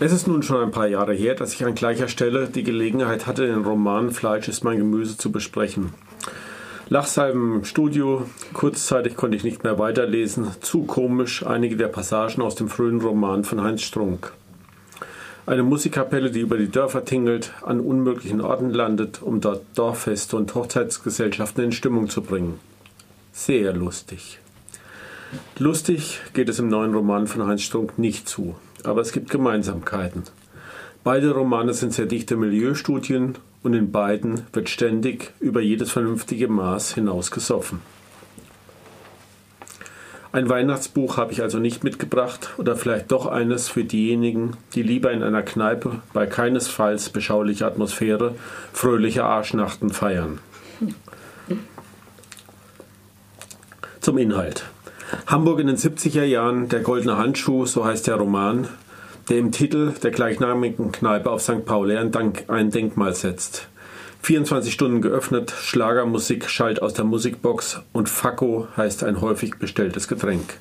Es ist nun schon ein paar Jahre her, dass ich an gleicher Stelle die Gelegenheit hatte, den Roman Fleisch ist mein Gemüse zu besprechen. Lachsalben im Studio, kurzzeitig konnte ich nicht mehr weiterlesen, zu komisch einige der Passagen aus dem frühen Roman von Heinz Strunk. Eine Musikkapelle, die über die Dörfer tingelt, an unmöglichen Orten landet, um dort Dorffeste und Hochzeitsgesellschaften in Stimmung zu bringen. Sehr lustig. Lustig geht es im neuen Roman von Heinz Strunk nicht zu aber es gibt Gemeinsamkeiten. Beide Romane sind sehr dichte Milieustudien und in beiden wird ständig über jedes vernünftige Maß hinaus gesoffen. Ein Weihnachtsbuch habe ich also nicht mitgebracht oder vielleicht doch eines für diejenigen, die lieber in einer Kneipe bei keinesfalls beschaulicher Atmosphäre fröhliche Arschnachten feiern. Zum Inhalt. Hamburg in den 70er Jahren, der goldene Handschuh, so heißt der Roman, der im Titel der gleichnamigen Kneipe auf St. Pauli ein, Denkmal setzt. 24 Stunden geöffnet, Schlagermusik schallt aus der Musikbox und Fakko heißt ein häufig bestelltes Getränk.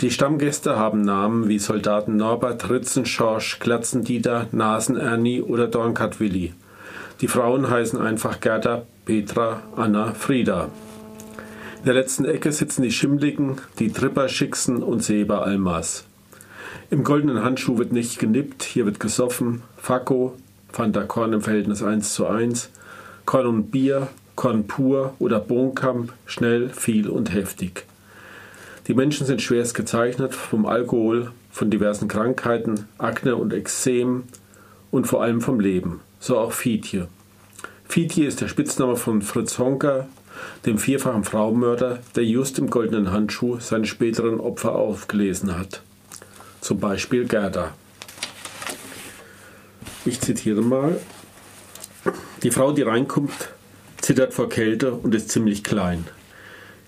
Die Stammgäste haben Namen wie Soldaten Norbert, Ritzenschorsch, Glatzendieter, Nasen-Ernie oder Dornkat Willi. Die Frauen heißen einfach Gerda, Petra, Anna, Frieda. In der letzten Ecke sitzen die Schimmligen, die Tripper-Schicksen und Seba-Almas. Im goldenen Handschuh wird nicht genippt, hier wird gesoffen. Fakko, Fanta Korn im Verhältnis 1 zu 1. Korn und Bier, Korn pur oder Bonkamp, schnell, viel und heftig. Die Menschen sind schwerst gezeichnet vom Alkohol, von diversen Krankheiten, Akne und Ekzem und vor allem vom Leben. So auch Fietje. Fietje ist der Spitzname von Fritz Honker, dem vierfachen Frauenmörder, der just im goldenen Handschuh seine späteren Opfer aufgelesen hat. Zum Beispiel Gerda. Ich zitiere mal. Die Frau, die reinkommt, zittert vor Kälte und ist ziemlich klein.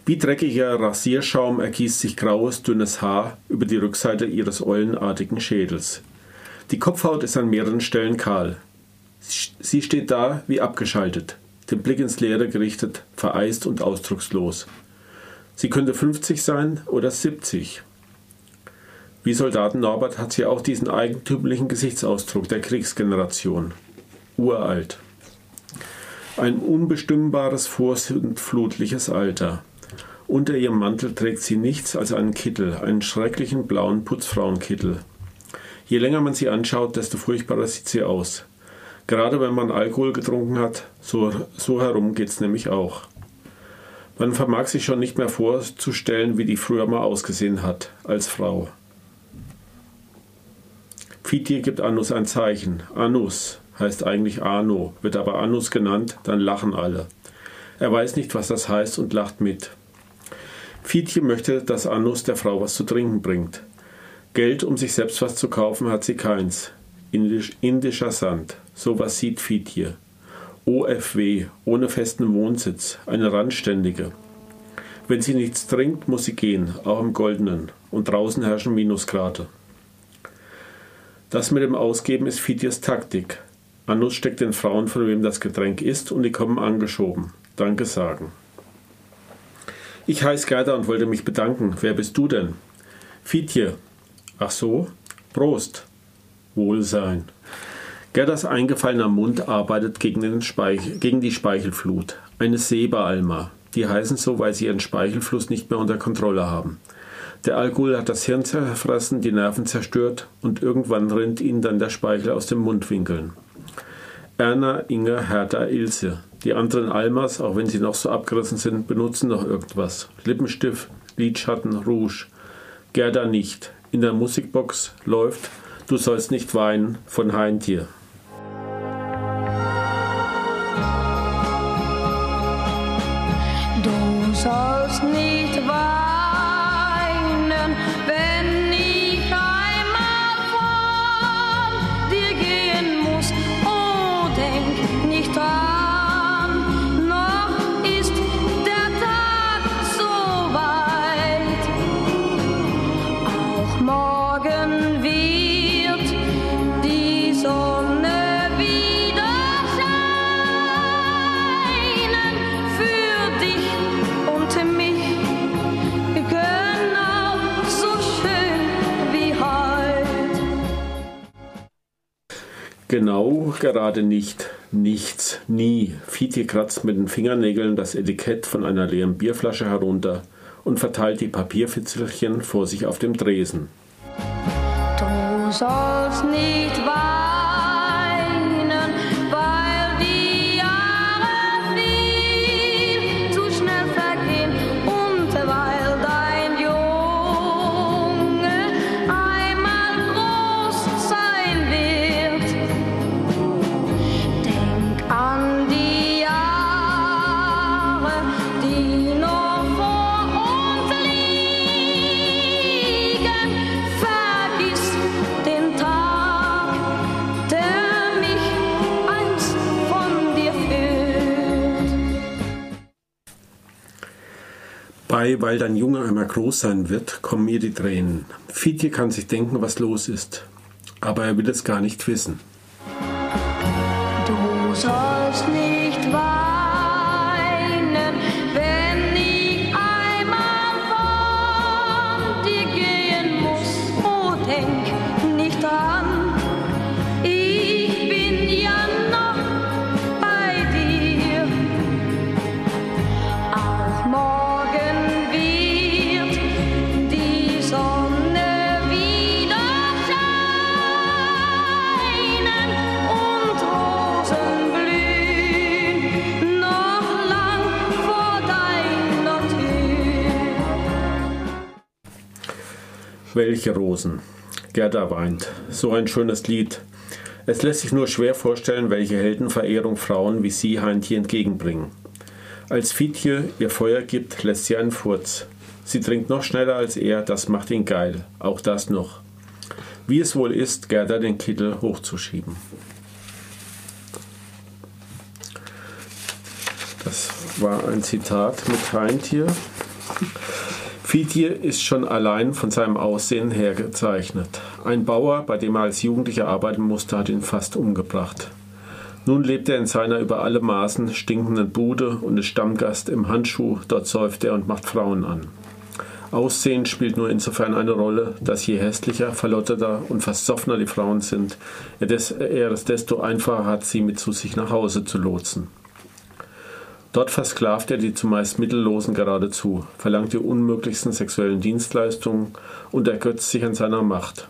Wie dreckiger Rasierschaum ergießt sich graues, dünnes Haar über die Rückseite ihres eulenartigen Schädels. Die Kopfhaut ist an mehreren Stellen kahl. Sie steht da wie abgeschaltet den Blick ins Leere gerichtet, vereist und ausdruckslos. Sie könnte 50 sein oder 70. Wie Soldaten Norbert hat sie auch diesen eigentümlichen Gesichtsausdruck der Kriegsgeneration. Uralt. Ein unbestimmbares, vorsintflutliches Alter. Unter ihrem Mantel trägt sie nichts als einen Kittel, einen schrecklichen blauen Putzfrauenkittel. Je länger man sie anschaut, desto furchtbarer sieht sie aus. Gerade wenn man Alkohol getrunken hat, so, so herum geht es nämlich auch. Man vermag sich schon nicht mehr vorzustellen, wie die früher mal ausgesehen hat, als Frau. Fiti gibt Anus ein Zeichen. Anus heißt eigentlich Ano, wird aber Anus genannt, dann lachen alle. Er weiß nicht, was das heißt und lacht mit. Fietje möchte, dass Anus der Frau was zu trinken bringt. Geld, um sich selbst was zu kaufen, hat sie keins. Indisch, indischer Sand. Sowas sieht Fiet hier. OFW, ohne festen Wohnsitz, eine Randständige. Wenn sie nichts trinkt, muss sie gehen, auch im Goldenen. Und draußen herrschen Minusgrade. Das mit dem Ausgeben ist Fitiers Taktik. Anus steckt den Frauen, von wem das Getränk ist, und die kommen angeschoben. Danke sagen. Ich heiße Gerda und wollte mich bedanken. Wer bist du denn? Fitje. Ach so? Prost. Wohlsein. Gerdas eingefallener Mund arbeitet gegen, Speichel, gegen die Speichelflut. Eine Seba-Alma. Die heißen so, weil sie ihren Speichelfluss nicht mehr unter Kontrolle haben. Der Alkohol hat das Hirn zerfressen, die Nerven zerstört und irgendwann rinnt ihnen dann der Speichel aus den Mundwinkeln. Erna, Inge, Hertha, Ilse. Die anderen Almas, auch wenn sie noch so abgerissen sind, benutzen noch irgendwas. Lippenstift, Lidschatten, Rouge. Gerda nicht. In der Musikbox läuft Du sollst nicht weinen von Heintier. Genau, gerade nicht. Nichts, nie. Fietje kratzt mit den Fingernägeln das Etikett von einer leeren Bierflasche herunter und verteilt die Papierfitzelchen vor sich auf dem Dresen. Du sollst nicht weinen, Bei Weil dein Junge einmal groß sein wird, kommen mir die Tränen. Fietje kann sich denken, was los ist. Aber er will es gar nicht wissen. Du sollst nicht Welche Rosen? Gerda weint. So ein schönes Lied. Es lässt sich nur schwer vorstellen, welche Heldenverehrung Frauen wie sie Heintje entgegenbringen. Als Fietje ihr Feuer gibt, lässt sie einen Furz. Sie trinkt noch schneller als er, das macht ihn geil. Auch das noch. Wie es wohl ist, Gerda den Kittel hochzuschieben. Das war ein Zitat mit Heintje. Fietje ist schon allein von seinem Aussehen her gezeichnet. Ein Bauer, bei dem er als Jugendlicher arbeiten musste, hat ihn fast umgebracht. Nun lebt er in seiner über alle Maßen stinkenden Bude und ist Stammgast im Handschuh, dort säuft er und macht Frauen an. Aussehen spielt nur insofern eine Rolle, dass je hässlicher, verlotterter und versoffener die Frauen sind, er es desto einfacher hat, sie mit zu sich nach Hause zu lotsen. Dort versklavt er die zumeist Mittellosen geradezu, verlangt die unmöglichsten sexuellen Dienstleistungen und ergötzt sich an seiner Macht.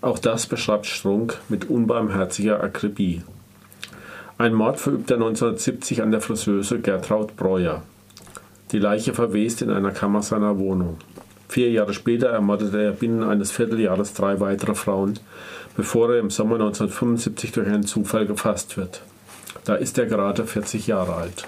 Auch das beschreibt Strunk mit unbarmherziger Akribie. Ein Mord verübt er 1970 an der Friseuse Gertraud Breuer. Die Leiche verwest in einer Kammer seiner Wohnung. Vier Jahre später ermordete er binnen eines Vierteljahres drei weitere Frauen, bevor er im Sommer 1975 durch einen Zufall gefasst wird. Da ist er gerade 40 Jahre alt.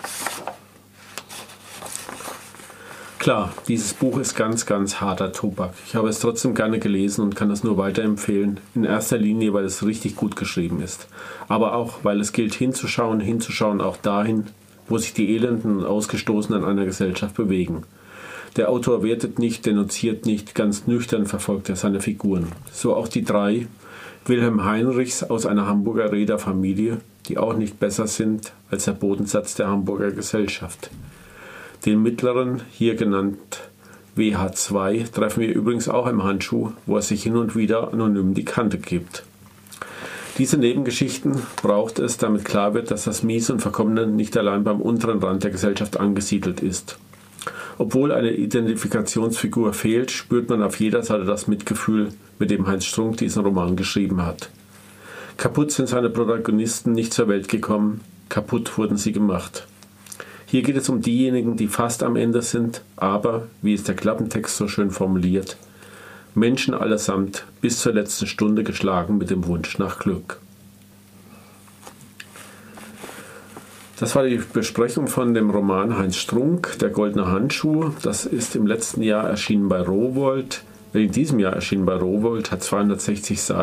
Klar, dieses Buch ist ganz, ganz harter Tobak. Ich habe es trotzdem gerne gelesen und kann es nur weiterempfehlen. In erster Linie, weil es richtig gut geschrieben ist. Aber auch, weil es gilt hinzuschauen, hinzuschauen auch dahin, wo sich die Elenden und Ausgestoßenen einer Gesellschaft bewegen. Der Autor wertet nicht, denunziert nicht, ganz nüchtern verfolgt er seine Figuren. So auch die drei, Wilhelm Heinrichs aus einer Hamburger Reederfamilie, die auch nicht besser sind als der Bodensatz der Hamburger Gesellschaft. Den mittleren, hier genannt WH2, treffen wir übrigens auch im Handschuh, wo er sich hin und wieder anonym die Kante gibt. Diese Nebengeschichten braucht es, damit klar wird, dass das Mies und Verkommene nicht allein beim unteren Rand der Gesellschaft angesiedelt ist. Obwohl eine Identifikationsfigur fehlt, spürt man auf jeder Seite das Mitgefühl, mit dem Heinz Strunk diesen Roman geschrieben hat. Kaputt sind seine Protagonisten nicht zur Welt gekommen, kaputt wurden sie gemacht. Hier geht es um diejenigen, die fast am Ende sind, aber, wie es der Klappentext so schön formuliert, Menschen allesamt bis zur letzten Stunde geschlagen mit dem Wunsch nach Glück. Das war die Besprechung von dem Roman Heinz Strunk, Der goldene Handschuh. Das ist im letzten Jahr erschienen bei Rowold. In diesem Jahr erschienen bei Rowold, hat 260 Seiten.